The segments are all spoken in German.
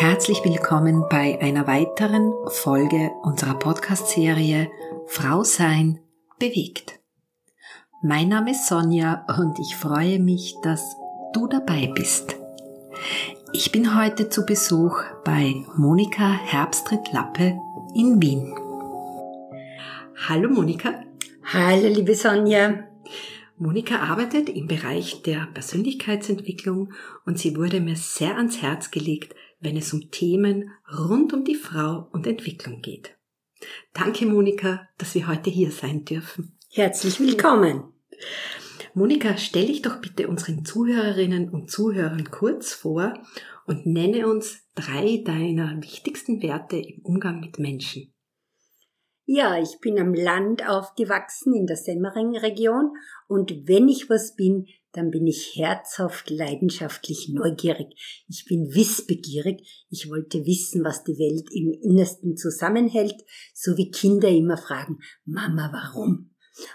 Herzlich willkommen bei einer weiteren Folge unserer Podcast-Serie Frau sein bewegt. Mein Name ist Sonja und ich freue mich, dass du dabei bist. Ich bin heute zu Besuch bei Monika Herbstritt-Lappe in Wien. Hallo Monika. Hallo liebe Sonja. Monika arbeitet im Bereich der Persönlichkeitsentwicklung und sie wurde mir sehr ans Herz gelegt, wenn es um Themen rund um die Frau und Entwicklung geht. Danke Monika, dass wir heute hier sein dürfen. Herzlich willkommen. Monika, stell dich doch bitte unseren Zuhörerinnen und Zuhörern kurz vor und nenne uns drei deiner wichtigsten Werte im Umgang mit Menschen. Ja, ich bin am Land aufgewachsen in der Semmering-Region und wenn ich was bin, dann bin ich herzhaft, leidenschaftlich, neugierig. Ich bin wissbegierig. Ich wollte wissen, was die Welt im Innersten zusammenhält, so wie Kinder immer fragen, Mama, warum?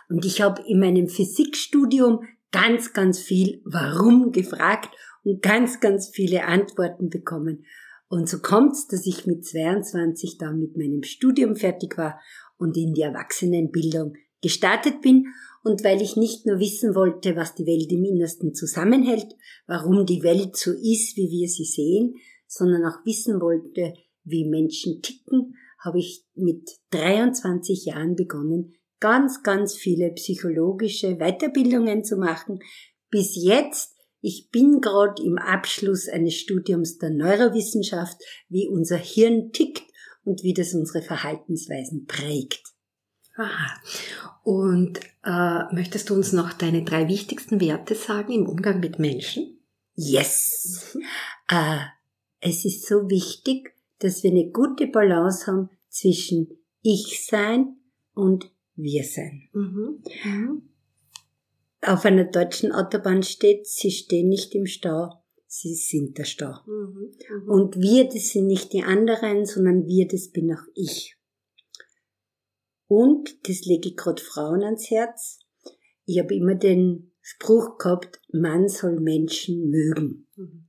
Und ich habe in meinem Physikstudium ganz, ganz viel Warum gefragt und ganz, ganz viele Antworten bekommen. Und so kommt's, dass ich mit 22 dann mit meinem Studium fertig war und in die Erwachsenenbildung gestartet bin und weil ich nicht nur wissen wollte, was die Welt im Innersten zusammenhält, warum die Welt so ist, wie wir sie sehen, sondern auch wissen wollte, wie Menschen ticken, habe ich mit 23 Jahren begonnen, ganz, ganz viele psychologische Weiterbildungen zu machen. Bis jetzt, ich bin gerade im Abschluss eines Studiums der Neurowissenschaft, wie unser Hirn tickt und wie das unsere Verhaltensweisen prägt. Aha. Und äh, möchtest du uns noch deine drei wichtigsten Werte sagen im Umgang mit Menschen? Yes. Äh, es ist so wichtig, dass wir eine gute Balance haben zwischen Ich sein und Wir sein. Mhm. Mhm. Auf einer deutschen Autobahn steht, sie stehen nicht im Stau, sie sind der Stau. Mhm, mhm. Und wir, das sind nicht die anderen, sondern wir, das bin auch ich. Und, das lege ich gerade Frauen ans Herz, ich habe immer den Spruch gehabt, man soll Menschen mögen. Mhm.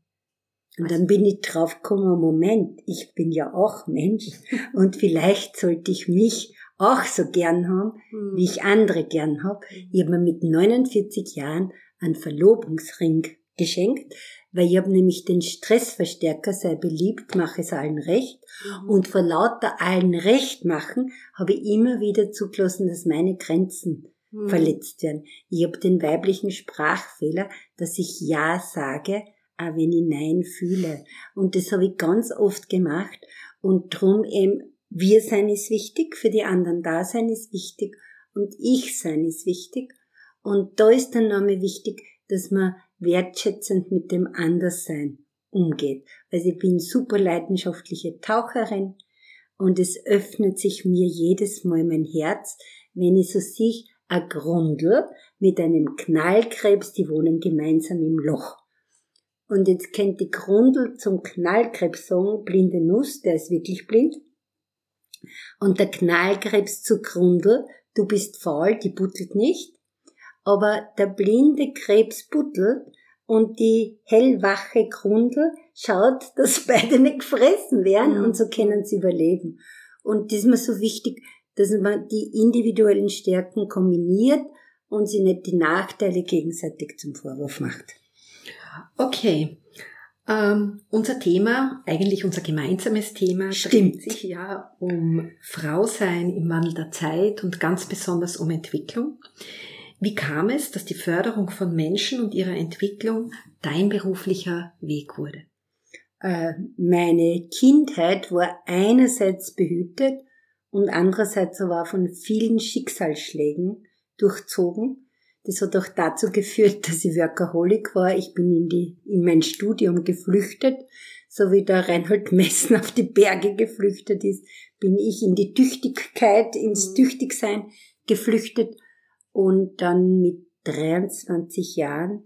Und dann bin ich draufgekommen, Moment, ich bin ja auch Mensch und vielleicht sollte ich mich auch so gern haben, wie ich andere gern habe. Ich habe mir mit 49 Jahren einen Verlobungsring geschenkt, weil ich habe nämlich den Stressverstärker sehr beliebt, mache es allen recht. Mhm. Und vor lauter allen recht machen, habe ich immer wieder zugelassen, dass meine Grenzen mhm. verletzt werden. Ich habe den weiblichen Sprachfehler, dass ich Ja sage, auch wenn ich Nein fühle. Und das habe ich ganz oft gemacht. Und drum eben, wir sein ist wichtig, für die anderen da sein ist wichtig und ich sein ist wichtig. Und da ist dann nochmal wichtig, dass man wertschätzend mit dem Anderssein umgeht. Also ich bin super leidenschaftliche Taucherin und es öffnet sich mir jedes Mal mein Herz, wenn ich so sehe, ein Grundel mit einem Knallkrebs, die wohnen gemeinsam im Loch. Und jetzt kennt die Grundel zum Knallkrebs sagen, blinde Nuss, der ist wirklich blind. Und der Knallkrebs zu Grundel, du bist faul, die buttelt nicht aber der blinde Krebs buttelt und die hellwache Grundel schaut, dass beide nicht gefressen werden mhm. und so können sie überleben. Und das ist mir so wichtig, dass man die individuellen Stärken kombiniert und sie nicht die Nachteile gegenseitig zum Vorwurf macht. Okay. Ähm, unser Thema, eigentlich unser gemeinsames Thema, Stimmt. dreht sich ja um Frausein im Wandel der Zeit und ganz besonders um Entwicklung. Wie kam es, dass die Förderung von Menschen und ihrer Entwicklung dein beruflicher Weg wurde? Äh, meine Kindheit war einerseits behütet und andererseits aber von vielen Schicksalsschlägen durchzogen. Das hat auch dazu geführt, dass ich Workaholic war. Ich bin in, die, in mein Studium geflüchtet, so wie der Reinhold Messen auf die Berge geflüchtet ist, bin ich in die Tüchtigkeit, ins mhm. Tüchtigsein geflüchtet und dann mit 23 Jahren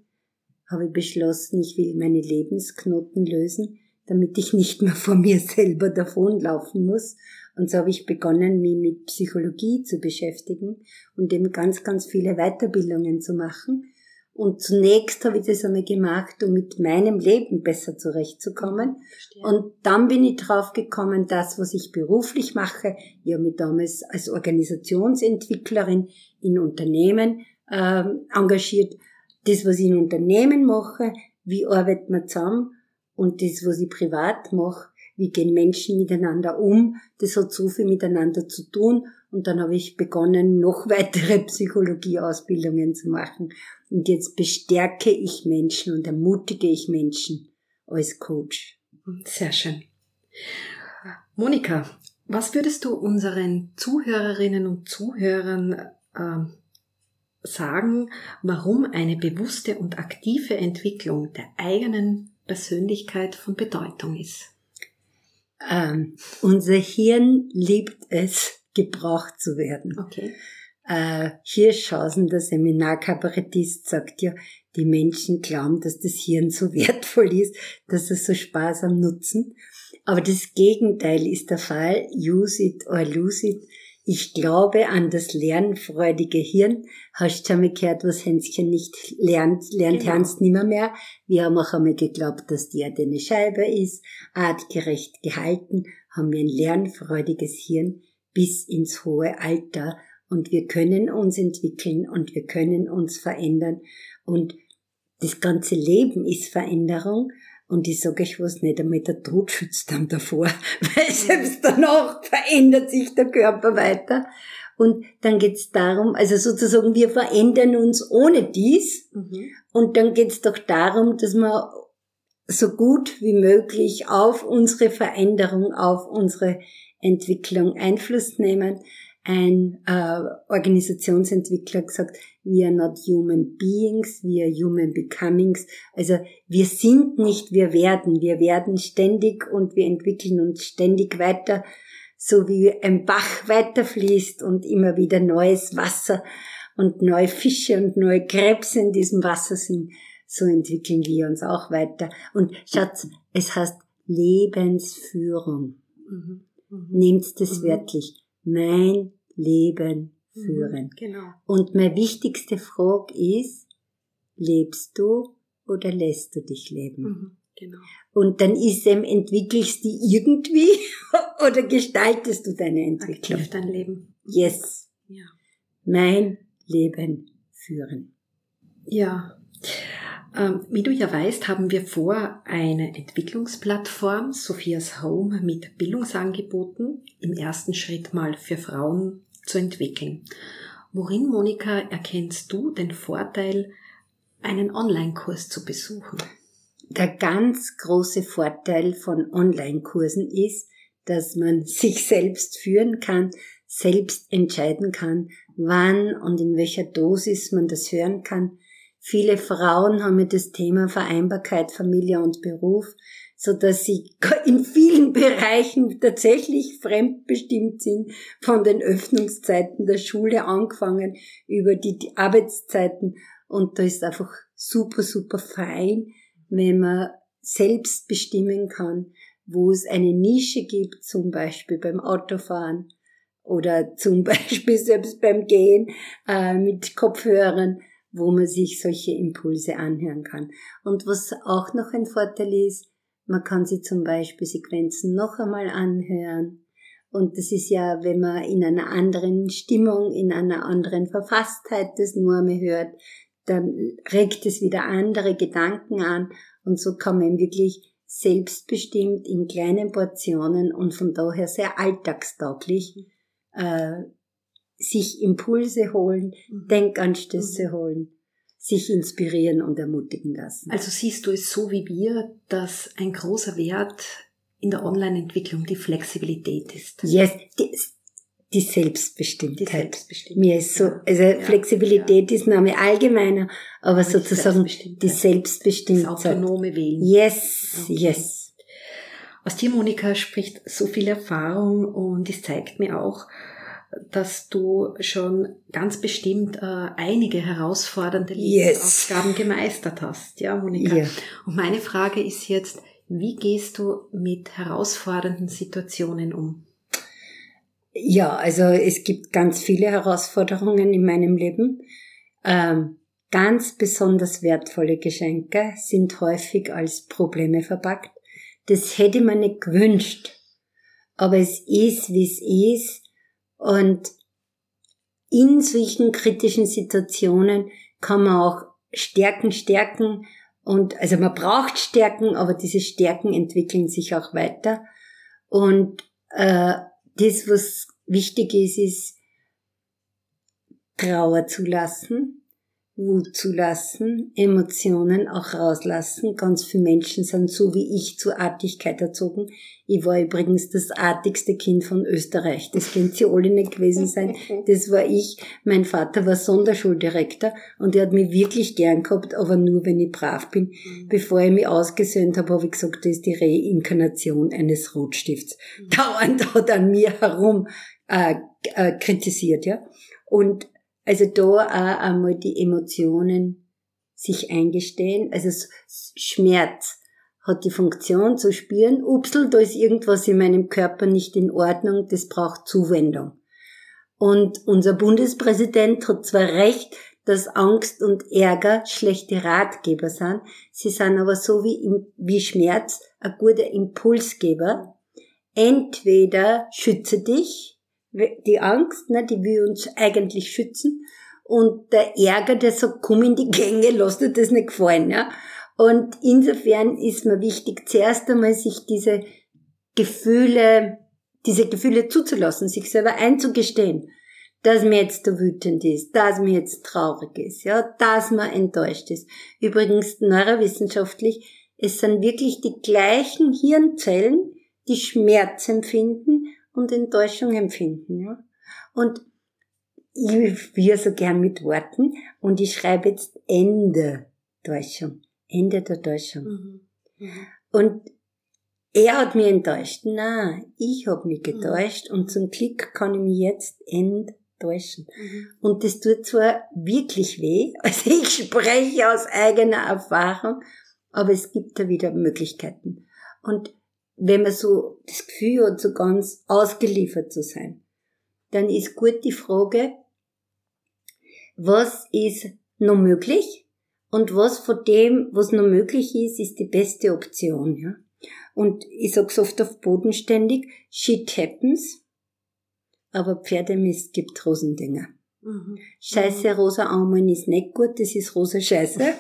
habe ich beschlossen, ich will meine Lebensknoten lösen, damit ich nicht mehr vor mir selber davonlaufen muss. Und so habe ich begonnen, mich mit Psychologie zu beschäftigen und eben ganz, ganz viele Weiterbildungen zu machen. Und zunächst habe ich das einmal gemacht, um mit meinem Leben besser zurechtzukommen. Verstehe. Und dann bin ich drauf gekommen, das, was ich beruflich mache, ich habe mich damals als Organisationsentwicklerin in Unternehmen äh, engagiert. Das, was ich in Unternehmen mache, wie arbeiten wir zusammen und das, was ich privat mache, wie gehen Menschen miteinander um, das hat so viel miteinander zu tun. Und dann habe ich begonnen, noch weitere Psychologieausbildungen zu machen. Und jetzt bestärke ich Menschen und ermutige ich Menschen als Coach. Sehr schön. Monika, was würdest du unseren Zuhörerinnen und Zuhörern äh, sagen, warum eine bewusste und aktive Entwicklung der eigenen Persönlichkeit von Bedeutung ist? Ähm, unser Hirn liebt es, gebraucht zu werden. Okay. Äh, Hirschhausen, der Seminarkabarettist, sagt ja, die Menschen glauben, dass das Hirn so wertvoll ist, dass sie so sparsam nutzen. Aber das Gegenteil ist der Fall. Use it or lose it. Ich glaube an das lernfreudige Hirn. Hast du schon mal gehört, was Hänschen nicht lernt, lernt genau. Hans nimmer mehr. Wir haben auch einmal geglaubt, dass die Erde eine Scheibe ist, artgerecht gehalten, haben wir ein lernfreudiges Hirn bis ins hohe Alter und wir können uns entwickeln und wir können uns verändern und das ganze Leben ist Veränderung und ich sage euch was, nicht einmal der Tod schützt dann davor, weil selbst danach verändert sich der Körper weiter. Und dann geht's darum, also sozusagen, wir verändern uns ohne dies. Mhm. Und dann geht's doch darum, dass wir so gut wie möglich auf unsere Veränderung, auf unsere Entwicklung Einfluss nehmen ein äh, Organisationsentwickler gesagt, we are not human beings, we are human becomings. Also wir sind nicht, wir werden. Wir werden ständig und wir entwickeln uns ständig weiter, so wie ein Bach weiterfließt und immer wieder neues Wasser und neue Fische und neue Krebse in diesem Wasser sind. So entwickeln wir uns auch weiter. Und Schatz, es heißt Lebensführung. Mhm. Mhm. Nehmt das mhm. wörtlich mein Leben mhm, führen. Genau. Und meine wichtigste Frage ist, lebst du oder lässt du dich leben? Mhm, genau. Und dann ist eben, entwickelst du irgendwie oder gestaltest du deine Entwicklung? Aktiv dein Leben. Yes. Ja. Mein Leben führen. Ja. Ähm, wie du ja weißt, haben wir vor, eine Entwicklungsplattform, Sophias Home, mit Bildungsangeboten im ersten Schritt mal für Frauen zu entwickeln. Worin, Monika, erkennst du den Vorteil, einen Online-Kurs zu besuchen? Der ganz große Vorteil von Online-Kursen ist, dass man sich selbst führen kann, selbst entscheiden kann, wann und in welcher Dosis man das hören kann, Viele Frauen haben mit das Thema Vereinbarkeit Familie und Beruf, so dass sie in vielen Bereichen tatsächlich fremdbestimmt sind, von den Öffnungszeiten der Schule angefangen über die Arbeitszeiten. Und da ist einfach super, super fein, wenn man selbst bestimmen kann, wo es eine Nische gibt, zum Beispiel beim Autofahren oder zum Beispiel selbst beim Gehen äh, mit Kopfhörern wo man sich solche Impulse anhören kann. Und was auch noch ein Vorteil ist, man kann sich zum Beispiel Sequenzen noch einmal anhören. Und das ist ja, wenn man in einer anderen Stimmung, in einer anderen Verfasstheit das nur einmal hört, dann regt es wieder andere Gedanken an. Und so kann man wirklich selbstbestimmt in kleinen Portionen und von daher sehr alltagstauglich äh, sich Impulse holen, mhm. Denkanstöße mhm. holen, sich inspirieren und ermutigen lassen. Also siehst du es so wie wir, dass ein großer Wert in der Online-Entwicklung die Flexibilität ist? Yes, die, die Selbstbestimmtheit. Die Selbstbestimmtheit. Mir ist so, also ja, Flexibilität ja. ist Name allgemeiner, aber, aber sozusagen die Selbstbestimmtheit. Das autonome Wählen. Yes, okay. yes. Aus dir, Monika, spricht so viel Erfahrung und es zeigt mir auch, dass du schon ganz bestimmt äh, einige herausfordernde Lebensaufgaben yes. gemeistert hast, ja, Monika. Yeah. Und meine Frage ist jetzt, wie gehst du mit herausfordernden Situationen um? Ja, also es gibt ganz viele Herausforderungen in meinem Leben. Ähm, ganz besonders wertvolle Geschenke sind häufig als Probleme verpackt. Das hätte man nicht gewünscht. Aber es ist, wie es ist. Und in solchen kritischen Situationen kann man auch Stärken stärken und also man braucht Stärken, aber diese Stärken entwickeln sich auch weiter. Und äh, das, was wichtig ist, ist Trauer zulassen, Wut zulassen, Emotionen auch rauslassen. Ganz viele Menschen sind so wie ich zur Artigkeit erzogen. Ich war übrigens das artigste Kind von Österreich. Das kennt sie alle nicht gewesen sein. Das war ich. Mein Vater war Sonderschuldirektor und er hat mich wirklich gern gehabt, aber nur wenn ich brav bin. Mhm. Bevor ich mich ausgesöhnt habe, habe ich gesagt, das ist die Reinkarnation eines Rotstifts. Mhm. Dauernd hat an mir herum äh, äh, kritisiert, ja. Und also da auch einmal die Emotionen sich eingestehen. Also Schmerz hat die Funktion zu spüren, upsel, da ist irgendwas in meinem Körper nicht in Ordnung, das braucht Zuwendung. Und unser Bundespräsident hat zwar recht, dass Angst und Ärger schlechte Ratgeber sind, sie sind aber so wie, wie Schmerz ein guter Impulsgeber. Entweder schütze dich, die Angst, ne, die will uns eigentlich schützen. Und der Ärger, der sagt, komm in die Gänge, lass dir das nicht gefallen. Ja? Und insofern ist mir wichtig, zuerst einmal sich diese Gefühle, diese Gefühle zuzulassen, sich selber einzugestehen, dass mir jetzt da wütend ist, dass mir jetzt traurig ist, ja, dass man enttäuscht ist. Übrigens neurowissenschaftlich, es sind wirklich die gleichen Hirnzellen, die Schmerz empfinden und Enttäuschung empfinden. Ja? Und ich will so gern mit Worten und ich schreibe jetzt Ende Täuschung. Ende der Täuschung. Mhm. Mhm. Und er hat mich enttäuscht. Na, ich habe mich mhm. getäuscht mhm. und zum Glück kann ich mich jetzt enttäuschen. Mhm. Und das tut zwar wirklich weh, also ich spreche aus eigener Erfahrung, aber es gibt da wieder Möglichkeiten. Und wenn man so das Gefühl hat, so ganz ausgeliefert zu sein, dann ist gut die Frage, was ist noch möglich und was von dem, was noch möglich ist, ist die beste Option, ja. Und ich sag's oft auf bodenständig, shit happens, aber Pferdemist gibt Rosendinger. Mhm. Scheiße rosa Aumen ist nicht gut, das ist rosa Scheiße.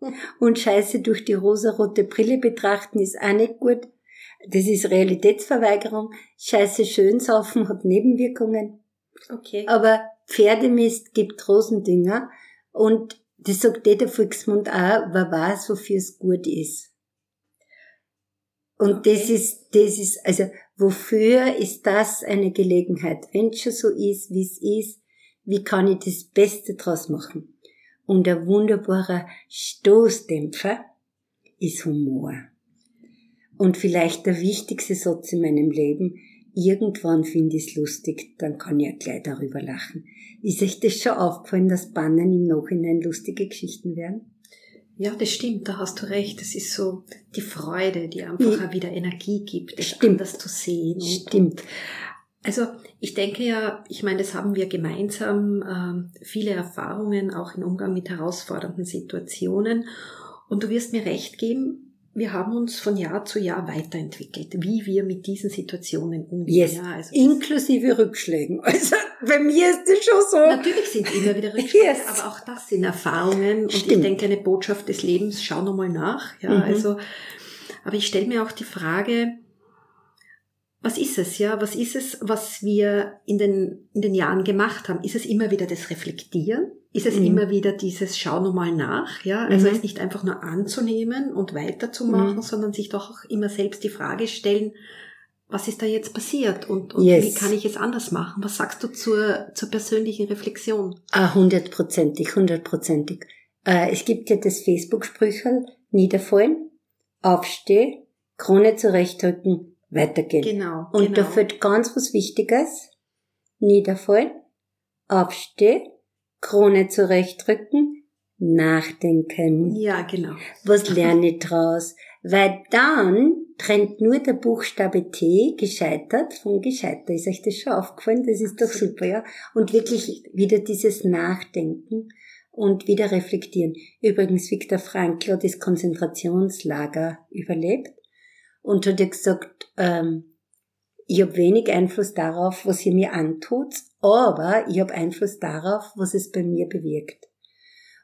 Und Scheiße durch die rosarote Brille betrachten ist auch nicht gut. Das ist Realitätsverweigerung. Scheiße schön saufen hat Nebenwirkungen. Okay. Aber Pferdemist gibt Rosendünger und das sagt jeder Volksmund auch, wer weiß, wofür es gut ist. Und okay. das ist, das ist, also, wofür ist das eine Gelegenheit? Wenn es schon so ist, wie es ist, wie kann ich das Beste draus machen? Und ein wunderbarer Stoßdämpfer ist Humor. Und vielleicht der wichtigste Satz in meinem Leben, irgendwann finde ich es lustig, dann kann ich ja gleich darüber lachen. Ist euch das schon aufgefallen, dass Bannen im Nachhinein lustige Geschichten werden? Ja, das stimmt, da hast du recht. Das ist so die Freude, die einfach ja. wieder Energie gibt, das stimmt. das zu sehen. Stimmt. Also ich denke ja, ich meine, das haben wir gemeinsam, äh, viele Erfahrungen auch im Umgang mit herausfordernden Situationen. Und du wirst mir recht geben, wir haben uns von Jahr zu Jahr weiterentwickelt, wie wir mit diesen Situationen umgehen. Yes. Ja, also Inklusive Rückschlägen. Also bei mir ist das schon so. Natürlich sind immer wieder Rückschläge, yes. aber auch das sind Erfahrungen und Stimmt. ich denke eine Botschaft des Lebens. Schau nochmal nach. Ja, mhm. also, aber ich stelle mir auch die Frage, was ist es, ja? Was ist es, was wir in den, in den Jahren gemacht haben? Ist es immer wieder das Reflektieren? Ist es mhm. immer wieder dieses Schau nochmal nach, ja? Also mhm. es nicht einfach nur anzunehmen und weiterzumachen, mhm. sondern sich doch auch immer selbst die Frage stellen, was ist da jetzt passiert und, und yes. wie kann ich es anders machen? Was sagst du zur, zur persönlichen Reflexion? Ah, hundertprozentig, hundertprozentig. Äh, es gibt ja das Facebook-Sprüchel, niederfallen, aufstehen, Krone zurechtdrücken, weitergehen. Genau. Und genau. da fällt ganz was Wichtiges. Niederfallen, aufstehen, Krone zurechtrücken, nachdenken. Ja, genau. Was lerne ich draus? Weil dann trennt nur der Buchstabe T gescheitert von gescheitert. Ist euch das schon aufgefallen? Das ist doch super, ja. Und wirklich wieder dieses Nachdenken und wieder reflektieren. Übrigens, Viktor Frankl hat das Konzentrationslager überlebt und hat ja gesagt, ähm, ich habe wenig Einfluss darauf, was ihr mir antut, aber ich habe Einfluss darauf, was es bei mir bewirkt.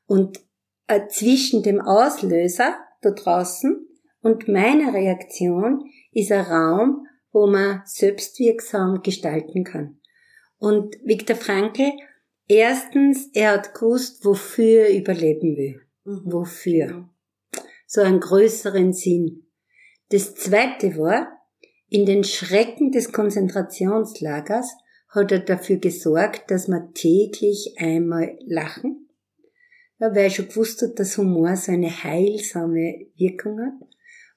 Und äh, zwischen dem Auslöser da draußen und meiner Reaktion ist ein Raum, wo man selbstwirksam gestalten kann. Und Viktor Frankl, erstens, er hat gewusst, wofür er überleben will. Mhm. Wofür. So einen größeren Sinn. Das zweite war, in den Schrecken des Konzentrationslagers hat er dafür gesorgt, dass wir täglich einmal lachen, weil er schon gewusst hat, dass Humor so eine heilsame Wirkung hat.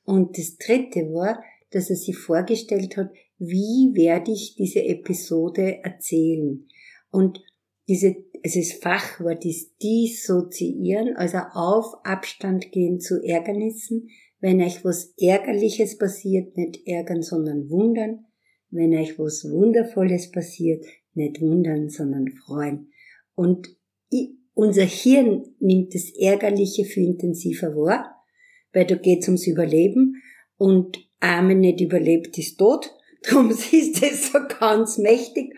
Und das dritte war, dass er sich vorgestellt hat, wie werde ich diese Episode erzählen. Und diese, also das Fachwort ist dissoziieren, also auf Abstand gehen zu Ärgernissen, wenn euch was Ärgerliches passiert, nicht ärgern, sondern wundern. Wenn euch was Wundervolles passiert, nicht wundern, sondern freuen. Und unser Hirn nimmt das Ärgerliche viel intensiver wahr, weil da geht's ums Überleben und einmal nicht überlebt ist tot. Darum ist es so ganz mächtig.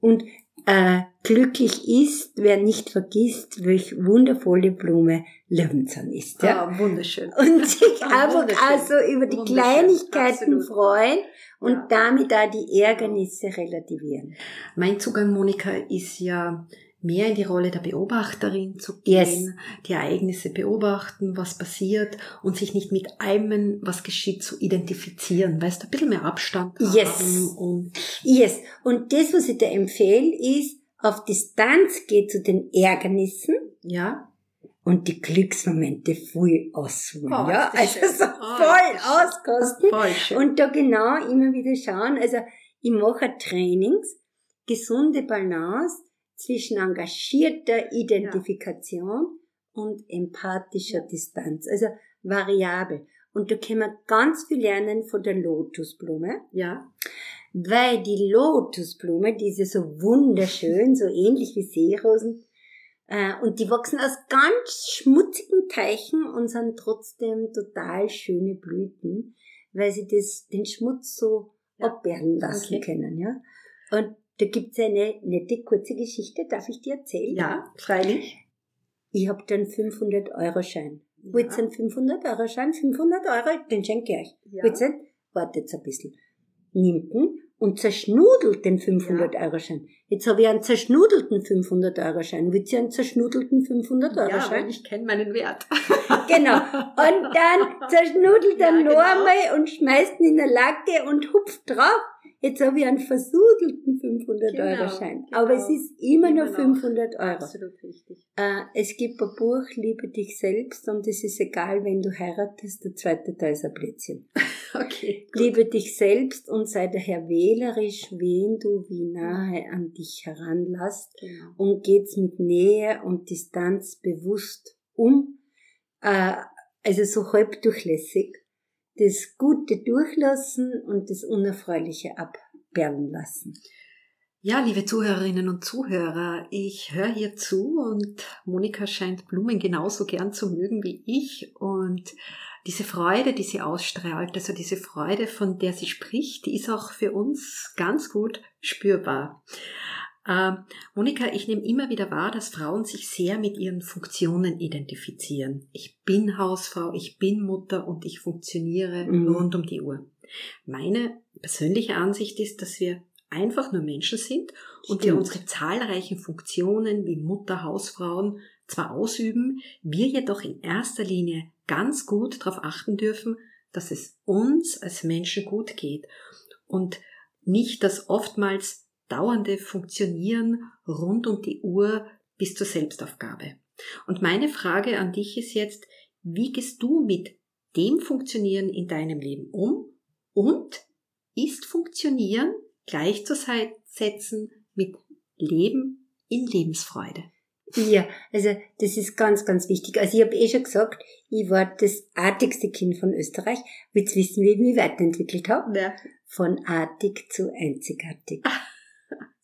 Und äh, glücklich ist, wer nicht vergisst, welch wundervolle Blume Löwenzahn ist. Ja? Ah, wunderschön. Und sich einfach also über die Kleinigkeiten Absolut. freuen und ja. damit auch die Ärgernisse relativieren. Mein Zugang, Monika, ist ja mehr in die Rolle der Beobachterin zu gehen, yes. die Ereignisse beobachten, was passiert und sich nicht mit allem, was geschieht, zu identifizieren. Weißt du, ein bisschen mehr Abstand yes. haben. Und yes. Und das, was ich dir empfehle, ist, auf Distanz geht zu den Ärgernissen. Ja. Und die Glücksmomente voll ausholen, oh, ja, also so oh, voll auskosten. Voll. Und da genau immer wieder schauen, also ich mache Trainings, gesunde Balance, zwischen engagierter Identifikation ja. und empathischer Distanz. Also variabel. Und da können wir ganz viel lernen von der Lotusblume. Ja. Weil die Lotusblume, die ist ja so wunderschön, so ähnlich wie Seerosen, äh, und die wachsen aus ganz schmutzigen Teichen und sind trotzdem total schöne Blüten, weil sie das, den Schmutz so ja. abwehren lassen okay. können, ja. Und da gibt's eine nette kurze Geschichte, darf ich dir erzählen? Ja, freilich. Ich hab dann 500-Euro-Schein. Ja. Wollt ihr einen 500-Euro-Schein? 500 Euro, den schenke ich euch. Ja. Wollt ihr? Wartet ein bisschen. Nimmt ihn und zerschnudelt den 500-Euro-Schein. Jetzt habe ich einen zerschnudelten 500-Euro-Schein. Wollt ihr einen zerschnudelten 500-Euro-Schein? Ja, ich kenne meinen Wert. genau. Und dann zerschnudelt er ja, genau. nochmal und schmeißt ihn in eine Lacke und hupft drauf. Jetzt habe ich einen versudelten 500-Euro-Schein. Genau, Aber es genau. ist immer, nur 500 Euro. Absolut richtig. Äh, es gibt ein Buch, Liebe dich selbst, und es ist egal, wenn du heiratest, der zweite Teil ist ein Plätzchen. okay. Gut. Liebe dich selbst und sei daher wählerisch, wen du wie nahe an dich heranlässt. Genau. Und geht's mit Nähe und Distanz bewusst um. Äh, also so halb durchlässig das Gute durchlassen und das Unerfreuliche abperlen lassen. Ja, liebe Zuhörerinnen und Zuhörer, ich höre hier zu und Monika scheint Blumen genauso gern zu mögen wie ich und diese Freude, die sie ausstrahlt, also diese Freude, von der sie spricht, die ist auch für uns ganz gut spürbar. Äh, Monika, ich nehme immer wieder wahr, dass Frauen sich sehr mit ihren Funktionen identifizieren. Ich bin Hausfrau, ich bin Mutter und ich funktioniere mhm. rund um die Uhr. Meine persönliche Ansicht ist, dass wir einfach nur Menschen sind und Stimmt. wir unsere zahlreichen Funktionen wie Mutter, Hausfrauen zwar ausüben, wir jedoch in erster Linie ganz gut darauf achten dürfen, dass es uns als Menschen gut geht und nicht, dass oftmals dauernde Funktionieren rund um die Uhr bis zur Selbstaufgabe. Und meine Frage an dich ist jetzt, wie gehst du mit dem Funktionieren in deinem Leben um? Und ist Funktionieren gleichzusetzen mit Leben in Lebensfreude? Ja, also das ist ganz, ganz wichtig. Also ich habe eh schon gesagt, ich war das artigste Kind von Österreich. Willst wissen, wie ich mich weiterentwickelt habe? Ja. Von artig zu einzigartig.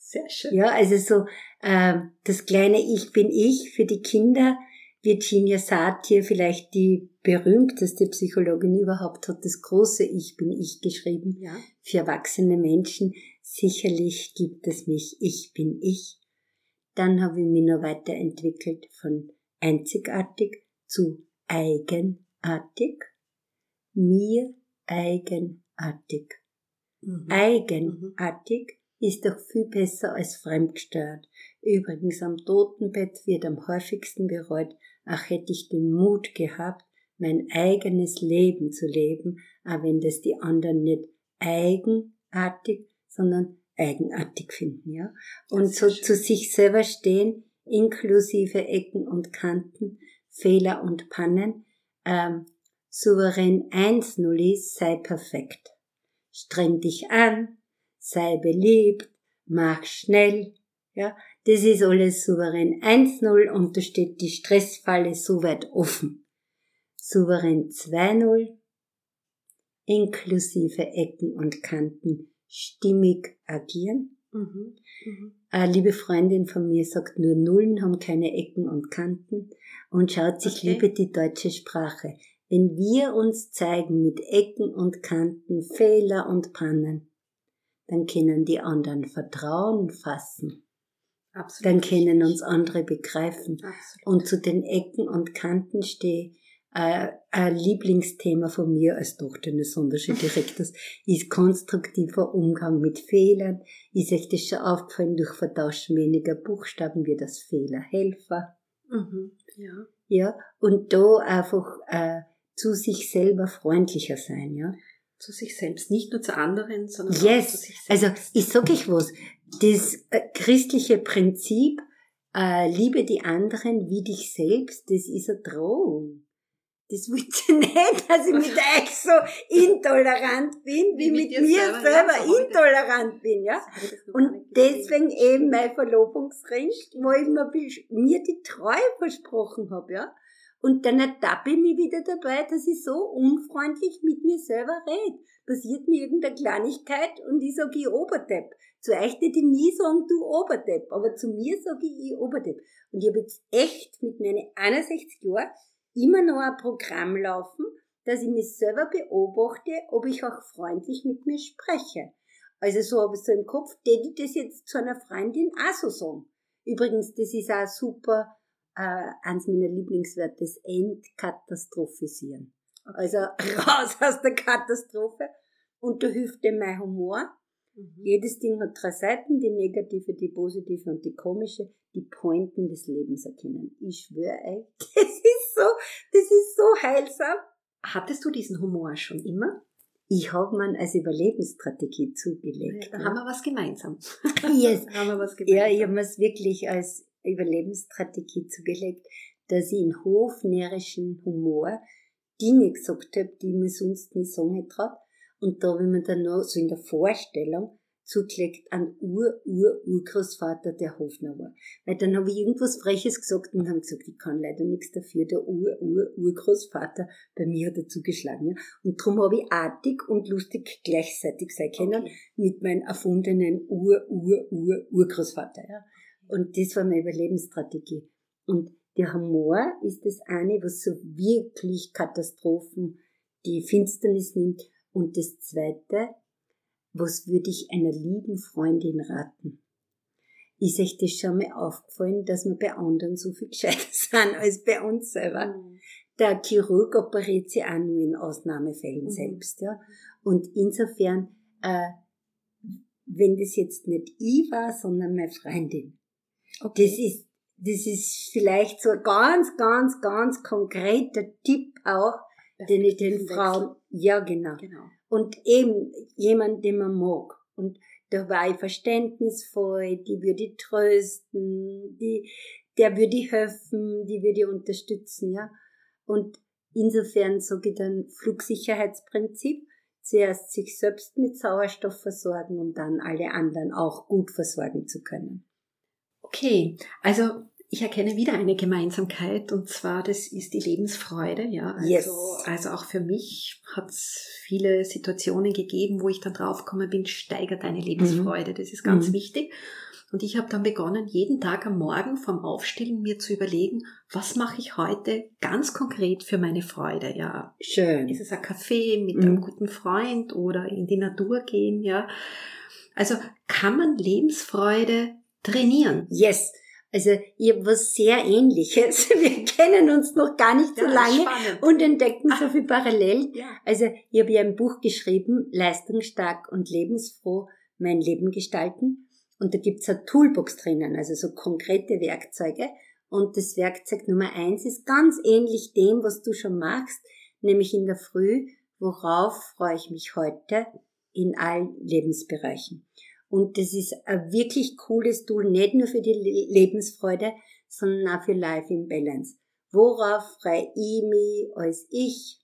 Sehr schön. Ja, also so äh, das kleine Ich bin ich für die Kinder. Virginia Satir, vielleicht die berühmteste Psychologin überhaupt, hat das große Ich bin ich geschrieben. Ja. Für erwachsene Menschen. Sicherlich gibt es mich, ich bin ich. Dann habe ich mich noch weiterentwickelt von einzigartig zu eigenartig. Mir eigenartig. Mhm. Eigenartig ist doch viel besser als fremdgesteuert. Übrigens am Totenbett wird am häufigsten bereut, ach hätte ich den Mut gehabt, mein eigenes Leben zu leben, auch wenn das die anderen nicht eigenartig, sondern eigenartig finden, ja. Und so schön. zu sich selber stehen, inklusive Ecken und Kanten, Fehler und Pannen, ähm, souverän 1-0 ist, sei perfekt. Streng dich an, sei beliebt, mach schnell, ja. Das ist alles souverän 1-0 und da steht die Stressfalle so weit offen. Souverän 2-0, inklusive Ecken und Kanten, stimmig agieren. Mhm. Mhm. Eine liebe Freundin von mir sagt, nur Nullen haben keine Ecken und Kanten und schaut sich Okay. lieber die deutsche Sprache. Wenn wir uns zeigen mit Ecken und Kanten, Fehler und Pannen, dann können die anderen Vertrauen fassen. Absolut. Dann können uns andere begreifen. Absolut. Und zu den Ecken und Kanten stehe äh, ein Lieblingsthema von mir als Tochter eines Sonderschuldirektors ist konstruktiver Umgang mit Fehlern. Ist euch das schon aufgefallen, durch Vertauschen weniger Buchstaben wird das Fehlerhelfer. Mhm. Ja. Ja, und da einfach äh, zu sich selber freundlicher sein, ja. Zu sich selbst, nicht nur zu anderen, sondern auch Yes. zu sich Also selbst. ich sag euch was, das äh, christliche Prinzip, äh, liebe die anderen wie dich selbst, das ist eine Drohung. Das wollt ihr nicht, dass ich mit euch so intolerant bin, wie, Wie mit mit mir selber, selber, ich intolerant bin, ja. Ich Und deswegen eben mein Verlobungsring, wo ich mir die Treue versprochen habe, ja. Und dann ertappe ich mich wieder dabei, dass ich so unfreundlich mit mir selber rede. Passiert mir irgendeine Kleinigkeit und ich sage, ich Oberdepp. Zu euch hätte ich nie sagen, du Oberdepp, aber zu mir sage ich, ich Oberdepp. Und ich habe jetzt echt mit meinen 61 Jahren immer noch ein Programm laufen, dass ich mich selber beobachte, ob ich auch freundlich mit mir spreche. Also so habe ich so im Kopf, täte ich das jetzt zu einer Freundin auch so sagen. Übrigens, das ist auch super, äh, eins meiner Lieblingswörter, das Entkatastrophisieren. Also raus aus der Katastrophe. Und da hilft dem mein Humor. Mhm. Jedes Ding hat drei Seiten, die negative, die positive und die komische, die Pointen des Lebens erkennen. Ich schwöre euch, das ist so, das ist so heilsam. Hattest du diesen Humor schon immer? Ich habe mir als Überlebensstrategie zugelegt. Da haben wir was gemeinsam. Yes. Haben wir was gemeinsam. Ja, ich habe es wirklich als Überlebensstrategie zugelegt, dass ich in hofnärrischen Humor Dinge gesagt habe, die ich mir sonst nie sagen hätte traut. Und da habe ich mir dann noch so in der Vorstellung zugelegt an Ur-Ur-Urgroßvater, der Hofner war. Weil dann habe ich irgendwas Freches gesagt und habe gesagt, ich kann leider nichts dafür, der Ur-Ur-Urgroßvater, bei mir hat er zugeschlagen. Ja. Und darum habe ich artig und lustig gleichzeitig sein können Okay. mit meinem erfundenen Ur-Ur-Ur-Urgroßvater. Ja. Und das war meine Überlebensstrategie. Und der Humor ist das eine, was so wirklich Katastrophen, die Finsternis nimmt. Und das zweite, was würde ich einer lieben Freundin raten? Ist euch das schon mal aufgefallen, dass wir bei anderen so viel gescheiter sind als bei uns selber? Mhm. Der Chirurg operiert sie auch nur in Ausnahmefällen Mhm. selbst, ja. Und insofern, äh, wenn das jetzt nicht ich war, sondern meine Freundin, Okay. das ist, das ist vielleicht so ein ganz, ganz, ganz konkreter Tipp auch, den ich den. Frauen, ja genau. Genau. Und eben jemand, den man mag. Und da war ich verständnisvoll, die würde ich trösten, die, der würde ich helfen, die würde ich unterstützen, ja. Und insofern sage ich dann Flugsicherheitsprinzip, zuerst sich selbst mit Sauerstoff versorgen, um dann alle anderen auch gut versorgen zu können. Okay, also ich erkenne wieder eine Gemeinsamkeit und zwar das ist die Lebensfreude, ja. Also, Yes. also auch für mich hat es viele Situationen gegeben, wo ich dann draufgekommen bin, steigert deine Lebensfreude. Das ist ganz Mhm. wichtig. Und ich habe dann begonnen, jeden Tag am Morgen vom Aufstehen mir zu überlegen, was mache ich heute ganz konkret für meine Freude, ja. Schön. Ist es ein Kaffee mit mhm. einem guten Freund oder in die Natur gehen, ja. Also kann man Lebensfreude trainieren? Yes. Also ich habe was sehr ähnliches. Wir kennen uns noch gar nicht so ja, lange spannend. und entdecken so viel parallel. Ja. Also ich habe ja ein Buch geschrieben, Leistungsstark und lebensfroh, mein Leben gestalten. Und da gibt's eine Toolbox drinnen, also so konkrete Werkzeuge. Und das Werkzeug Nummer eins ist ganz ähnlich dem, was du schon machst, nämlich in der Früh, worauf freue ich mich heute in allen Lebensbereichen. Und das ist ein wirklich cooles Tool, nicht nur für die Lebensfreude, sondern auch für Life in Balance. Worauf freue ich mich als ich?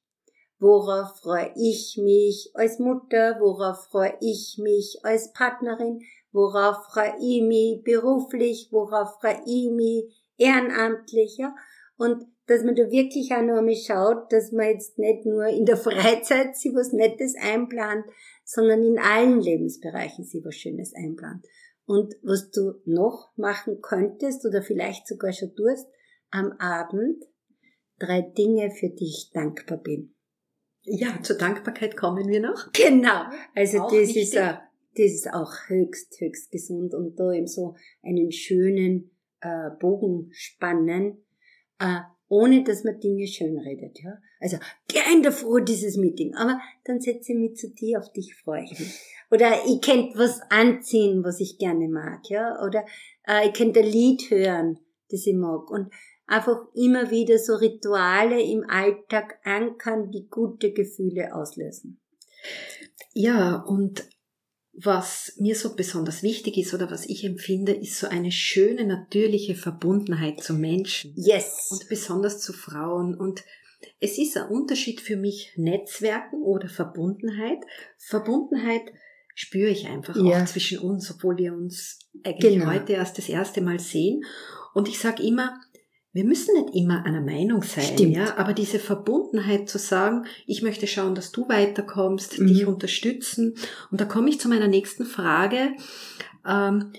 Worauf freue ich mich als Mutter? Worauf freue ich mich als Partnerin? Worauf freue ich mich beruflich? Worauf freue ich mich ehrenamtlich? Ja? Und dass man da wirklich auch noch einmal schaut, dass man jetzt nicht nur in der Freizeit sich was Nettes einplant, sondern in allen Lebensbereichen sich was Schönes einplant. Und was du noch machen könntest oder vielleicht sogar schon tust, am Abend drei Dinge, für die ich dankbar bin. Ja, zur Dankbarkeit kommen wir noch. Genau. Also auch das ist, auch, das ist auch höchst, höchst gesund und da eben so einen schönen äh, Bogen spannen. Äh, ohne dass man Dinge schön redet, ja. Also, gern davor dieses Meeting, aber dann setze ich mich zu dir, auf dich freue ich mich. Oder ich könnte was anziehen, was ich gerne mag, ja. Oder äh, ich könnte ein Lied hören, das ich mag. Und einfach immer wieder so Rituale im Alltag ankern, die gute Gefühle auslösen. Ja, und was mir so besonders wichtig ist oder was ich empfinde, ist so eine schöne, natürliche Verbundenheit zu Menschen. Yes. Und besonders zu Frauen. Und es ist ein Unterschied für mich Netzwerken oder Verbundenheit. Verbundenheit spüre ich einfach ja. auch zwischen uns, obwohl wir uns eigentlich genau. heute erst das erste Mal sehen. Und ich sage immer, wir müssen nicht immer einer Meinung sein, Stimmt. ja, aber diese Verbundenheit zu sagen, ich möchte schauen, dass du weiterkommst, mhm. dich unterstützen. Und da komme ich zu meiner nächsten Frage. Ähm,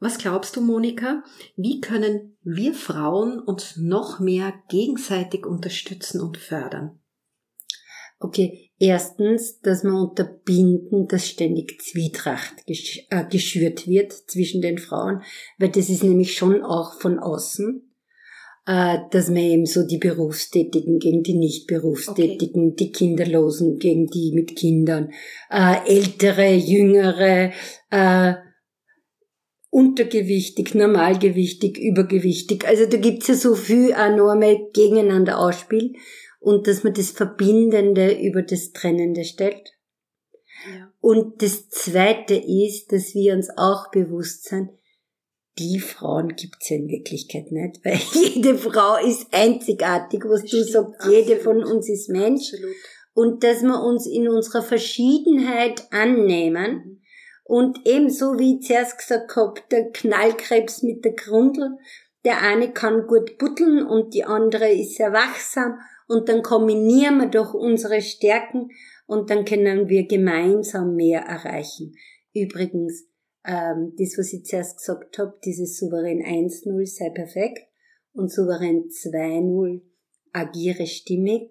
was glaubst du, Monika? Wie können wir Frauen uns noch mehr gegenseitig unterstützen und fördern? Okay, erstens, dass man unterbinden, dass ständig Zwietracht äh, geschürt wird zwischen den Frauen, weil das ist nämlich schon auch von außen dass man eben so die Berufstätigen gegen die Nicht-Berufstätigen, okay. die Kinderlosen gegen die mit Kindern, äh, ältere, jüngere, äh, untergewichtig, normalgewichtig, übergewichtig. Also da gibt's ja so viel enorme gegeneinander ausspielen und dass man das Verbindende über das Trennende stellt. Ja. Und das Zweite ist, dass wir uns auch bewusst sind, die Frauen gibt's ja in Wirklichkeit nicht, weil jede Frau ist einzigartig, was du sagst, jede von uns ist Mensch. Absolut. Und dass wir uns in unserer Verschiedenheit annehmen mhm. und ebenso wie ich zuerst gesagt habe, der Knallkrebs mit der Grundel, der eine kann gut butteln und die andere ist sehr wachsam und dann kombinieren wir doch unsere Stärken und dann können wir gemeinsam mehr erreichen. Übrigens, ähm, das, was ich zuerst gesagt habe, dieses Souverän 1-0 sei perfekt und Souverän 2-0 agiere stimmig.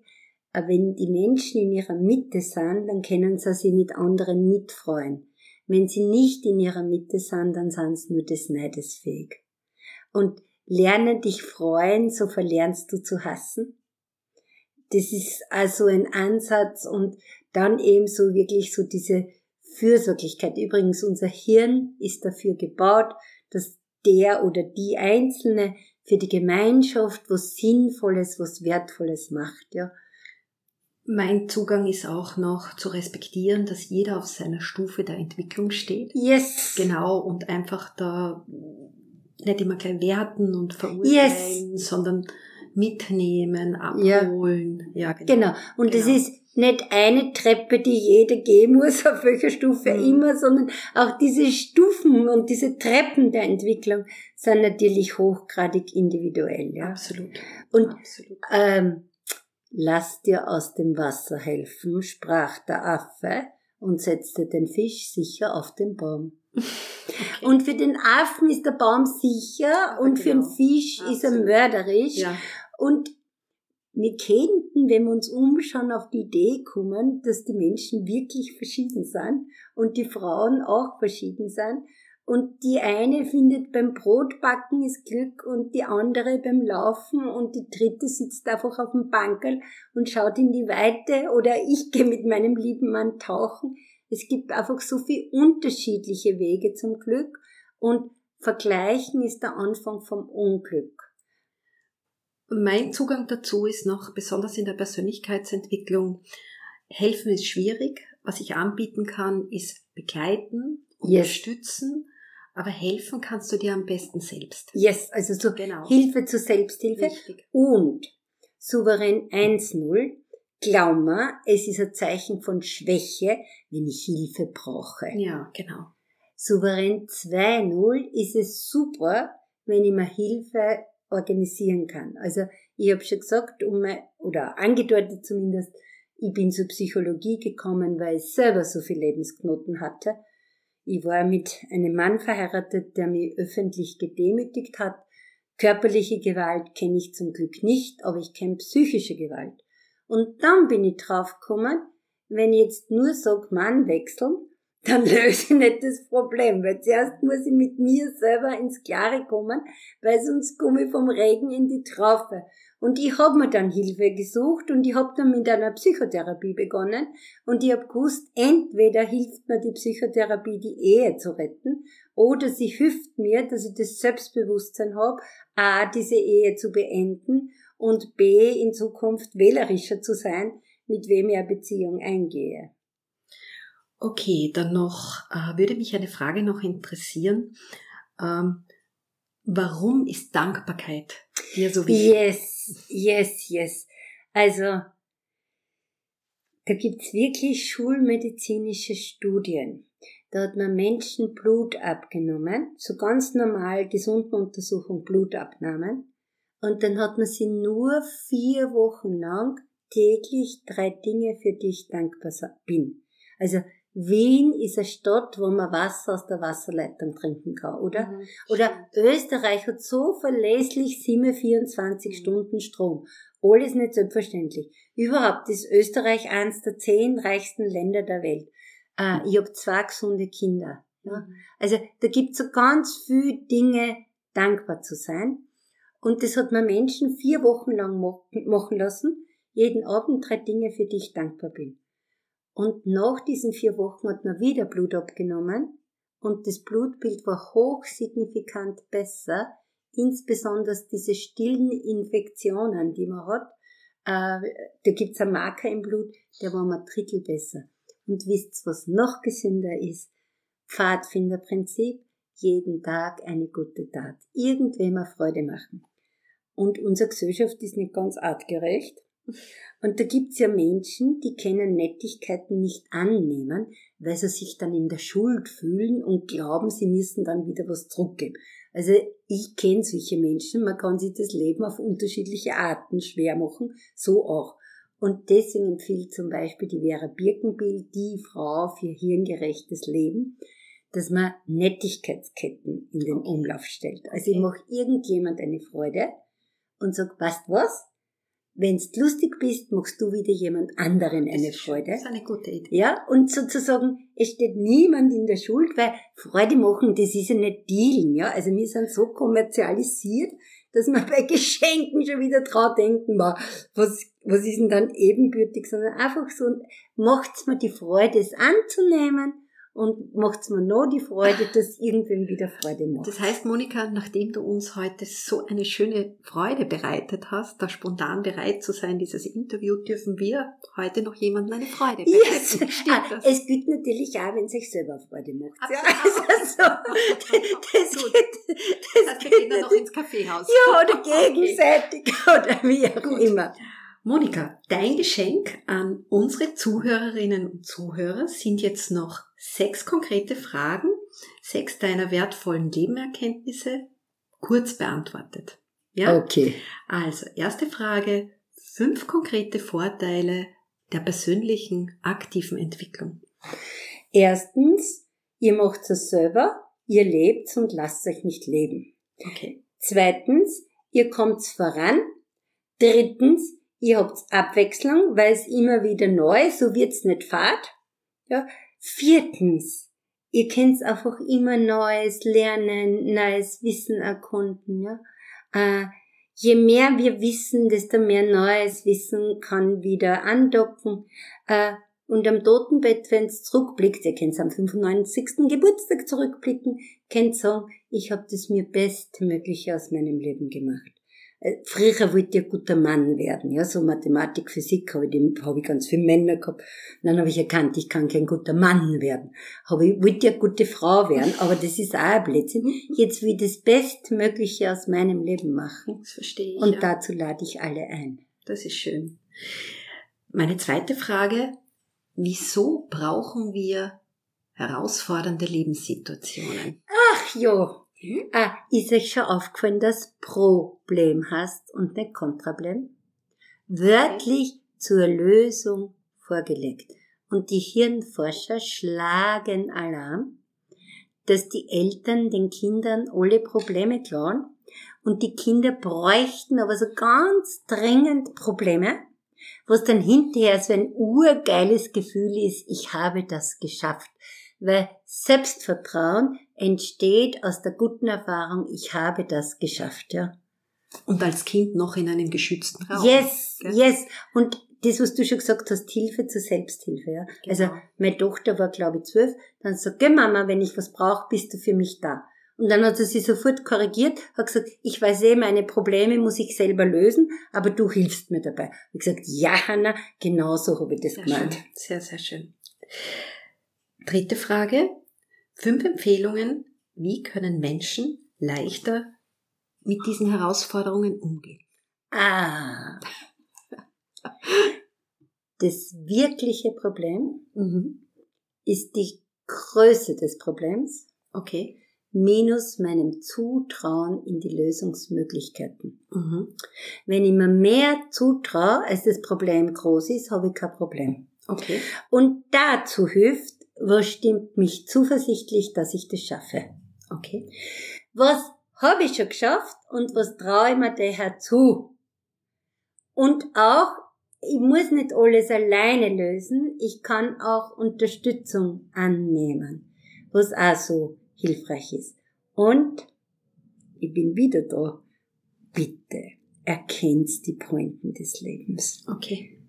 Aber wenn die Menschen in ihrer Mitte sind, dann können sie sich mit anderen mitfreuen. Wenn sie nicht in ihrer Mitte sind, dann sind sie nur des Neides fähig. Und lerne dich freuen, so verlernst du zu hassen. Das ist also ein Ansatz und dann eben so wirklich so diese Fürsorglichkeit. Übrigens, unser Hirn ist dafür gebaut, dass der oder die Einzelne für die Gemeinschaft was Sinnvolles, was Wertvolles macht, ja. Mein Zugang ist auch noch zu respektieren, dass jeder auf seiner Stufe der Entwicklung steht. Yes. Genau, und einfach da nicht immer gleich werten und verurteilen, yes. sondern mitnehmen, abholen. Ja, ja genau. genau. Und genau. das ist nicht eine Treppe, die jeder gehen muss, auf welcher Stufe mhm. immer, sondern auch diese Stufen und diese Treppen der Entwicklung sind natürlich hochgradig individuell. Ja? Absolut. Und Absolut. Ähm, lass dir aus dem Wasser helfen, sprach der Affe und setzte den Fisch sicher auf den Baum. Okay. Und für den Affen ist der Baum sicher und genau. für den genau. Fisch Absolut. ist er mörderisch. Ja. Und wir könnten, wenn wir uns umschauen, auf die Idee kommen, dass die Menschen wirklich verschieden sind und die Frauen auch verschieden sind. Und die eine findet beim Brotbacken ist Glück und die andere beim Laufen und die dritte sitzt einfach auf dem Bankerl und schaut in die Weite oder ich gehe mit meinem lieben Mann tauchen. Es gibt einfach so viel unterschiedliche Wege zum Glück und Vergleichen ist der Anfang vom Unglück. Mein Zugang dazu ist noch, besonders in der Persönlichkeitsentwicklung, helfen ist schwierig. Was ich anbieten kann, ist begleiten, unterstützen, yes. aber helfen kannst du dir am besten selbst. Yes, also so genau. Hilfe zur Selbsthilfe. Richtig. Und souverän 1-0, glaub mir, es ist ein Zeichen von Schwäche, wenn ich Hilfe brauche. Ja, genau. Souverän 2-0 ist es super, wenn ich mir Hilfe organisieren kann. Also ich habe schon gesagt, um oder angedeutet zumindest, ich bin zur Psychologie gekommen, weil ich selber so viel Lebensknoten hatte. Ich war mit einem Mann verheiratet, der mich öffentlich gedemütigt hat. Körperliche Gewalt kenne ich zum Glück nicht, aber ich kenne psychische Gewalt. Und dann bin ich draufgekommen, wenn ich jetzt nur sag, Mann wechseln, dann löse ich nicht das Problem, weil zuerst muss ich mit mir selber ins Klare kommen, weil sonst komme ich vom Regen in die Traufe. Und ich habe mir dann Hilfe gesucht und ich habe dann mit einer Psychotherapie begonnen und ich habe gewusst, entweder hilft mir die Psychotherapie, die Ehe zu retten, oder sie hilft mir, dass ich das Selbstbewusstsein habe, a, diese Ehe zu beenden und b, in Zukunft wählerischer zu sein, mit wem ich eine Beziehung eingehe. Okay, dann noch, äh, würde mich eine Frage noch interessieren. Ähm, warum ist Dankbarkeit dir so wichtig? Yes, yes, yes. Also, da gibt's wirklich schulmedizinische Studien. Da hat man Menschen Blut abgenommen, so ganz normal gesunden Untersuchung Blutabnahmen. Und dann hat man sie nur vier Wochen lang täglich drei Dinge, für die ich dankbar bin. Also Wien ist eine Stadt, wo man Wasser aus der Wasserleitung trinken kann, oder? Mhm. Oder Österreich hat so verlässlich 724 mhm. Stunden Strom. Alles nicht selbstverständlich. Überhaupt ist Österreich eines der zehn reichsten Länder der Welt. Äh, ich habe zwei gesunde Kinder. Ja? Mhm. Also da gibt's so ganz viele Dinge, dankbar zu sein. Und das hat man Menschen vier Wochen lang machen lassen. Jeden Abend drei Dinge, für die ich dankbar bin. Und nach diesen vier Wochen hat man wieder Blut abgenommen und das Blutbild war hochsignifikant besser, insbesondere diese stillen Infektionen, die man hat. Äh, da gibt's einen Marker im Blut, der war mal Drittel besser. Und wisst was noch gesünder ist? Pfadfinderprinzip, jeden Tag eine gute Tat. Irgendwem eine Freude machen. Und unsere Gesellschaft ist nicht ganz artgerecht. Und da gibt's ja Menschen, die können Nettigkeiten nicht annehmen, weil sie sich dann in der Schuld fühlen und glauben, sie müssen dann wieder was zurückgeben. Also ich kenne solche Menschen, man kann sich das Leben auf unterschiedliche Arten schwer machen, so auch. Und deswegen empfiehlt zum Beispiel die Vera Birkenbild, die Frau für hirngerechtes Leben, dass man Nettigkeitsketten in den Umlauf stellt. Also ich mache irgendjemand eine Freude und sag, weißt was? Wenn's lustig bist, machst du wieder jemand anderen eine Freude. Das ist eine gute Idee. Ja, und sozusagen, es steht niemand in der Schuld, weil Freude machen, das ist ja nicht Dealen, ja. Also wir sind so kommerzialisiert, dass wir bei Geschenken schon wieder drauf denken, was, was ist denn dann ebenbürtig, sondern einfach so, macht's mir die Freude, es anzunehmen und macht's mir noch die Freude, dass irgendwem wieder Freude macht. Das heißt, Monika, nachdem du uns heute so eine schöne Freude bereitet hast, da spontan bereit zu sein, dieses Interview, dürfen wir heute noch jemandem eine Freude bereiten. Yes. Stimmt ah, das? Es gilt natürlich auch, wenn es sich selber Freude macht. Absolut. Ja, also, das, Gut. geht, das, das wir gehen noch ins Kaffeehaus. Ja, oder gegenseitig okay. oder wie auch Gut. immer. Monika, dein Geschenk an unsere Zuhörerinnen und Zuhörer sind jetzt noch sechs konkrete Fragen, sechs deiner wertvollen Lebenerkenntnisse, kurz beantwortet. Ja? Okay. Also, erste Frage, fünf konkrete Vorteile der persönlichen aktiven Entwicklung. Erstens, ihr macht es selber, ihr lebt und lasst euch nicht leben. Okay. Zweitens, ihr kommt voran. Drittens, ihr habt Abwechslung, weil es immer wieder neu, so wird's nicht fad. Ja. Viertens, ihr könnt einfach immer Neues lernen, neues Wissen erkunden. Ja. Äh, je mehr wir wissen, desto mehr neues Wissen kann wieder andocken. Äh, und am Totenbett, wenn's zurückblickt, ihr könnt am 95. Geburtstag zurückblicken, könnt sagen, ich habe das mir bestmögliche aus meinem Leben gemacht. Äh, früher wollte ich ein guter Mann werden, ja, so Mathematik, Physik habe ich, hab ich ganz viele Männer gehabt. Dann habe ich erkannt, ich kann kein guter Mann werden. Habe ich, wollte eine gute Frau werden, aber das ist auch ein Blödsinn. Jetzt will ich das Bestmögliche aus meinem Leben machen. Das verstehe ich. Und ja. dazu lade ich alle ein. Das ist schön. Meine zweite Frage, wieso brauchen wir herausfordernde Lebenssituationen? Ach jo, Ah, ist euch schon aufgefallen, dass Problem hast und nicht Kontrablem? Wörtlich zur Lösung vorgelegt. Und die Hirnforscher schlagen Alarm, dass die Eltern den Kindern alle Probleme klauen und die Kinder bräuchten aber so ganz dringend Probleme, was dann hinterher so ein urgeiles Gefühl ist, ich habe das geschafft. Weil Selbstvertrauen entsteht aus der guten Erfahrung, ich habe das geschafft, ja. Und als Kind noch in einem geschützten Raum. Yes, gell? yes. Und das, was du schon gesagt hast, Hilfe zur Selbsthilfe, ja. Genau. Also, meine Tochter war, glaube ich, zwölf, dann sagt, geh Mama, wenn ich was brauche, bist du für mich da. Und dann hat sie sich sofort korrigiert, hat gesagt, ich weiß eh, meine Probleme muss ich selber lösen, aber du hilfst mir dabei. Ich gesagt, ja, Hanna, genau so habe ich das Sehr gemeint. schön. Sehr, sehr schön. Dritte Frage. Fünf Empfehlungen, wie können Menschen leichter mit diesen Herausforderungen umgehen? Ah. Das wirkliche Problem Mhm. ist die Größe des Problems Okay. minus meinem Zutrauen in die Lösungsmöglichkeiten. Mhm. Wenn ich mir mehr zutraue, als das Problem groß ist, habe ich kein Problem. Okay. Und dazu hilft, was stimmt mich zuversichtlich, dass ich das schaffe. Okay. Was habe ich schon geschafft und was traue ich mir daher zu? Und auch, ich muss nicht alles alleine lösen, ich kann auch Unterstützung annehmen, was auch so hilfreich ist. Und ich bin wieder da. Bitte erkennt die Pointen des Lebens. Okay.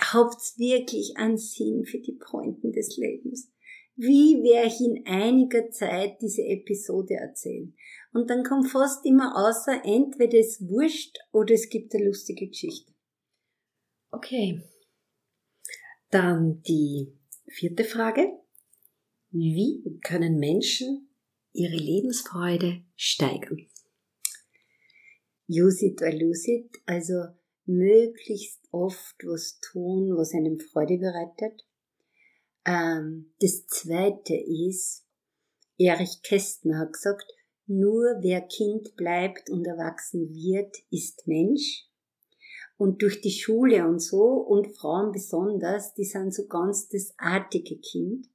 Habt's wirklich einen Sinn für die Pointen des Lebens. Wie werde ich in einiger Zeit diese Episode erzählen? Und dann kommt fast immer außer, entweder es wurscht oder es gibt eine lustige Geschichte. Okay. Dann die vierte Frage. Wie können Menschen ihre Lebensfreude steigern? Use it or lose it, also möglichst oft was tun, was einem Freude bereitet. Ähm, das zweite ist, Erich Kästner hat gesagt, nur wer Kind bleibt und erwachsen wird, ist Mensch. Und durch die Schule und so, und Frauen besonders, die sind so ganz das artige Kind.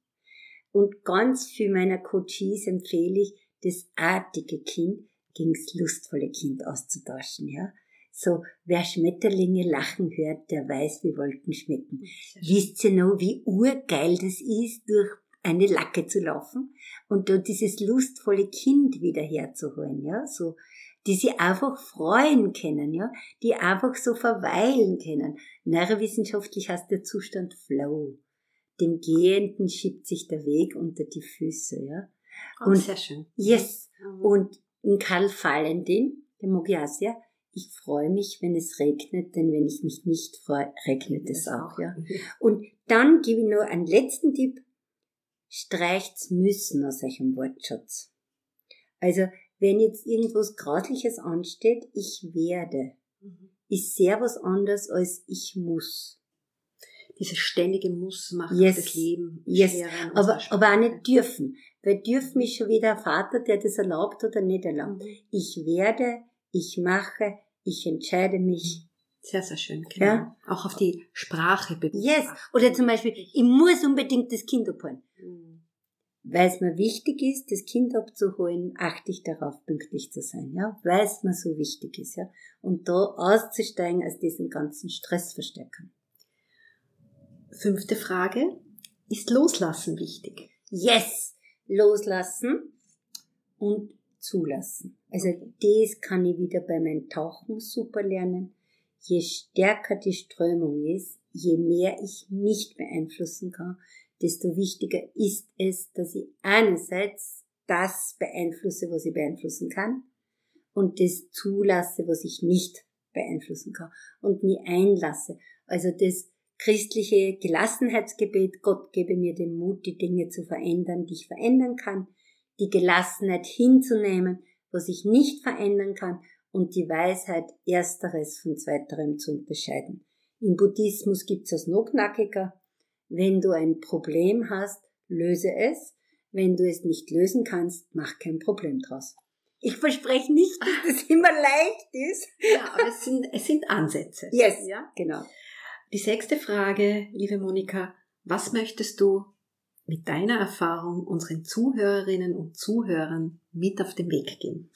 Und ganz viel meiner Coaches empfehle ich, das artige Kind gegens lustvolle Kind auszutauschen, ja. So, wer Schmetterlinge lachen hört, der weiß, wie Wolken schmecken. Wisst ihr noch, wie urgeil das ist, durch eine Lacke zu laufen und da dieses lustvolle Kind wieder herzuholen, ja, so, die sie einfach freuen können, ja, die einfach so verweilen können. Neurowissenschaftlich heißt der Zustand Flow. Dem Gehenden schiebt sich der Weg unter die Füße, ja. Oh, Und- sehr schön. Yes. Mhm. Und in Karl Valentin, dem mag ich auch sehr, ich freue mich, wenn es regnet, denn wenn ich mich nicht freue, regnet es auch, ja. Und dann gebe ich noch einen letzten Tipp. Streicht's müssen aus eurem Wortschatz. Also, wenn jetzt irgendwas Grausliches ansteht, ich werde, Mhm. ist sehr was anderes als ich muss. Dieses ständige Muss macht Yes. das Leben Yes. schwerer Aber, aber auch nicht dürfen. Weil dürfen mich schon wieder ein Vater, der das erlaubt oder nicht erlaubt. Mhm. Ich werde, ich mache, ich entscheide mich. Sehr, sehr schön, genau. Ja. Auch auf die Sprache bewusst Yes. Oder zum Beispiel, ich muss unbedingt das Kind abholen. Mhm. weil es mir wichtig ist, das Kind abzuholen, achte ich darauf, pünktlich zu sein, ja, weil es mir so wichtig ist, ja, und da auszusteigen aus diesen ganzen Stressverstärkern. Fünfte Frage. Ist Loslassen wichtig? Yes! Loslassen und zulassen. Also das kann ich wieder bei meinem Tauchen super lernen. Je stärker die Strömung ist, je mehr ich nicht beeinflussen kann, desto wichtiger ist es, dass ich einerseits das beeinflusse, was ich beeinflussen kann und das zulasse, was ich nicht beeinflussen kann und mich einlasse. Also das christliche Gelassenheitsgebet, Gott gebe mir den Mut, die Dinge zu verändern, die ich verändern kann, die Gelassenheit hinzunehmen, was ich nicht verändern kann und die Weisheit ersteres von zweiterem zu unterscheiden. Im Buddhismus gibt's das noch knackiger. Wenn du ein Problem hast, löse es. Wenn du es nicht lösen kannst, mach kein Problem draus. Ich verspreche nicht, dass das immer leicht ist. Ja, aber es sind, es sind Ansätze. Yes, ja, genau. Die sechste Frage, liebe Monika, was möchtest du mit deiner Erfahrung unseren Zuhörerinnen und Zuhörern mit auf den Weg geben?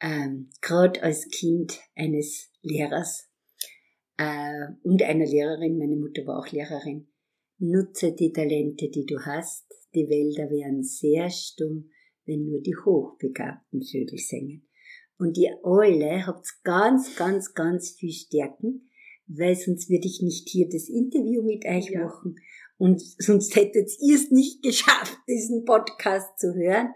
Ähm, Gerade als Kind eines Lehrers äh, und einer Lehrerin, meine Mutter war auch Lehrerin, nutze die Talente, die du hast. Die Wälder wären sehr stumm, wenn nur die hochbegabten Vögel singen. Und ihr alle habt ganz, ganz, ganz viel Stärken, weil sonst würde ich nicht hier das Interview mit euch ja. machen und sonst hättet ihr es nicht geschafft, diesen Podcast zu hören.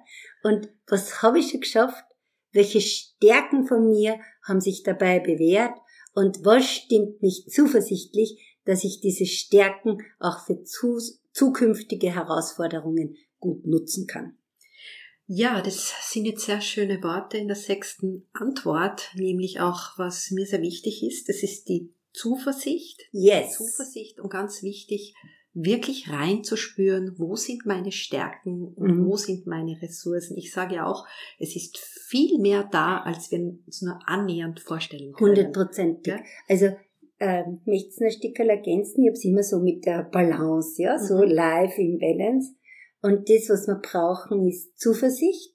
Und was habe ich schon geschafft? Welche Stärken von mir haben sich dabei bewährt? Und was stimmt mich zuversichtlich, dass ich diese Stärken auch für zu, zukünftige Herausforderungen gut nutzen kann? Ja, das sind jetzt sehr schöne Worte in der sechsten Antwort, nämlich auch, was mir sehr wichtig ist, das ist die Zuversicht. Yes. Zuversicht und ganz wichtig, wirklich reinzuspüren, wo sind meine Stärken und mhm. wo sind meine Ressourcen. Ich sage ja auch, es ist viel mehr da, als wir uns nur annähernd vorstellen können. Hundertprozentig. Ja? Also ähm, möchte ein Stück ergänzen, ich habe es immer so mit der Balance, ja, so mhm. live in Balance. Und das, was wir brauchen, ist Zuversicht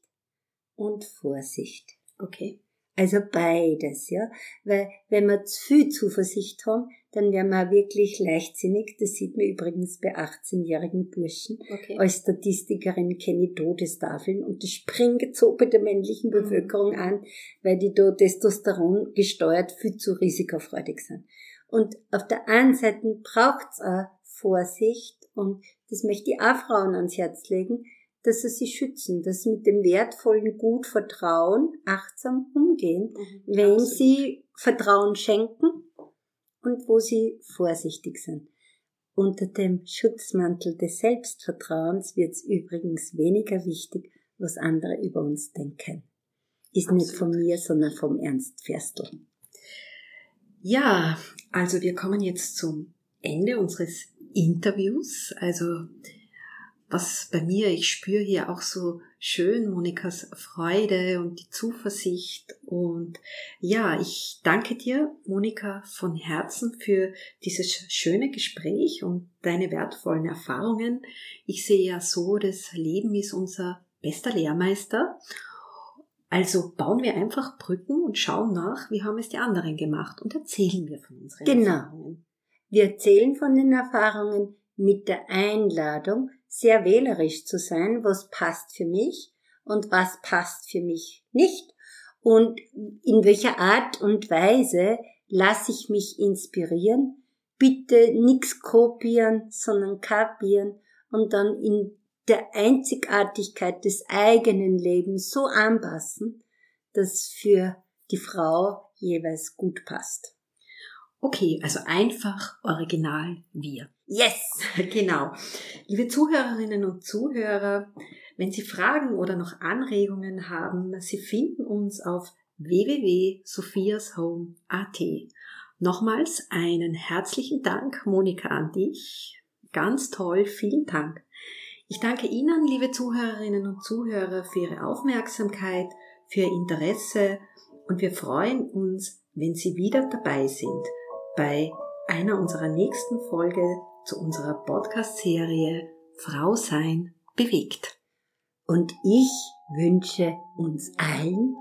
und Vorsicht. Okay. Also beides, ja. Weil wenn wir zu viel Zuversicht haben, dann werden wir wirklich leichtsinnig. Das sieht man übrigens bei 18-jährigen Burschen. Okay. Als Statistikerin kenne ich Todestafeln und das springt so bei der männlichen mhm. Bevölkerung an, weil die da Testosteron gesteuert viel zu risikofreudig sind. Und auf der einen Seite braucht's auch Vorsicht und das möchte ich auch Frauen ans Herz legen, dass sie sich schützen, dass sie mit dem wertvollen Gut Vertrauen achtsam umgehen, mhm, wenn absolut. sie Vertrauen schenken und wo sie vorsichtig sind. Unter dem Schutzmantel des Selbstvertrauens wird es übrigens weniger wichtig, was andere über uns denken. Ist absolut. nicht von mir, sondern vom Ernst Ferstl. Ja, also wir kommen jetzt zum Ende unseres Interviews. Also was bei mir, ich spüre hier auch so schön Monikas Freude und die Zuversicht. Und ja, ich danke dir, Monika, von Herzen für dieses schöne Gespräch und deine wertvollen Erfahrungen. Ich sehe ja so, das Leben ist unser bester Lehrmeister. Also bauen wir einfach Brücken und schauen nach, wie haben es die anderen gemacht und erzählen wir von unseren genau. Erfahrungen. Wir erzählen von den Erfahrungen mit der Einladung, sehr wählerisch zu sein, was passt für mich und was passt für mich nicht und in welcher Art und Weise lasse ich mich inspirieren. Bitte nichts kopieren, sondern kapieren und dann in der Einzigartigkeit des eigenen Lebens so anpassen, dass für die Frau jeweils gut passt. Okay, also einfach original wir. Yes! Genau. Liebe Zuhörerinnen und Zuhörer, wenn Sie Fragen oder noch Anregungen haben, Sie finden uns auf www.sophiashome.at. Nochmals einen herzlichen Dank, Monika, an dich. Ganz toll, vielen Dank. Ich danke Ihnen, liebe Zuhörerinnen und Zuhörer, für Ihre Aufmerksamkeit, für Ihr Interesse und wir freuen uns, wenn Sie wieder dabei sind bei einer unserer nächsten Folge zu unserer Podcast-Serie Frau sein bewegt. Und ich wünsche uns allen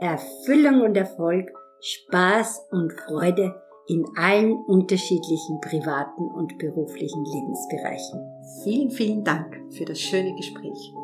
Erfüllung und Erfolg, Spaß und Freude in allen unterschiedlichen privaten und beruflichen Lebensbereichen. Vielen, vielen Dank für das schöne Gespräch.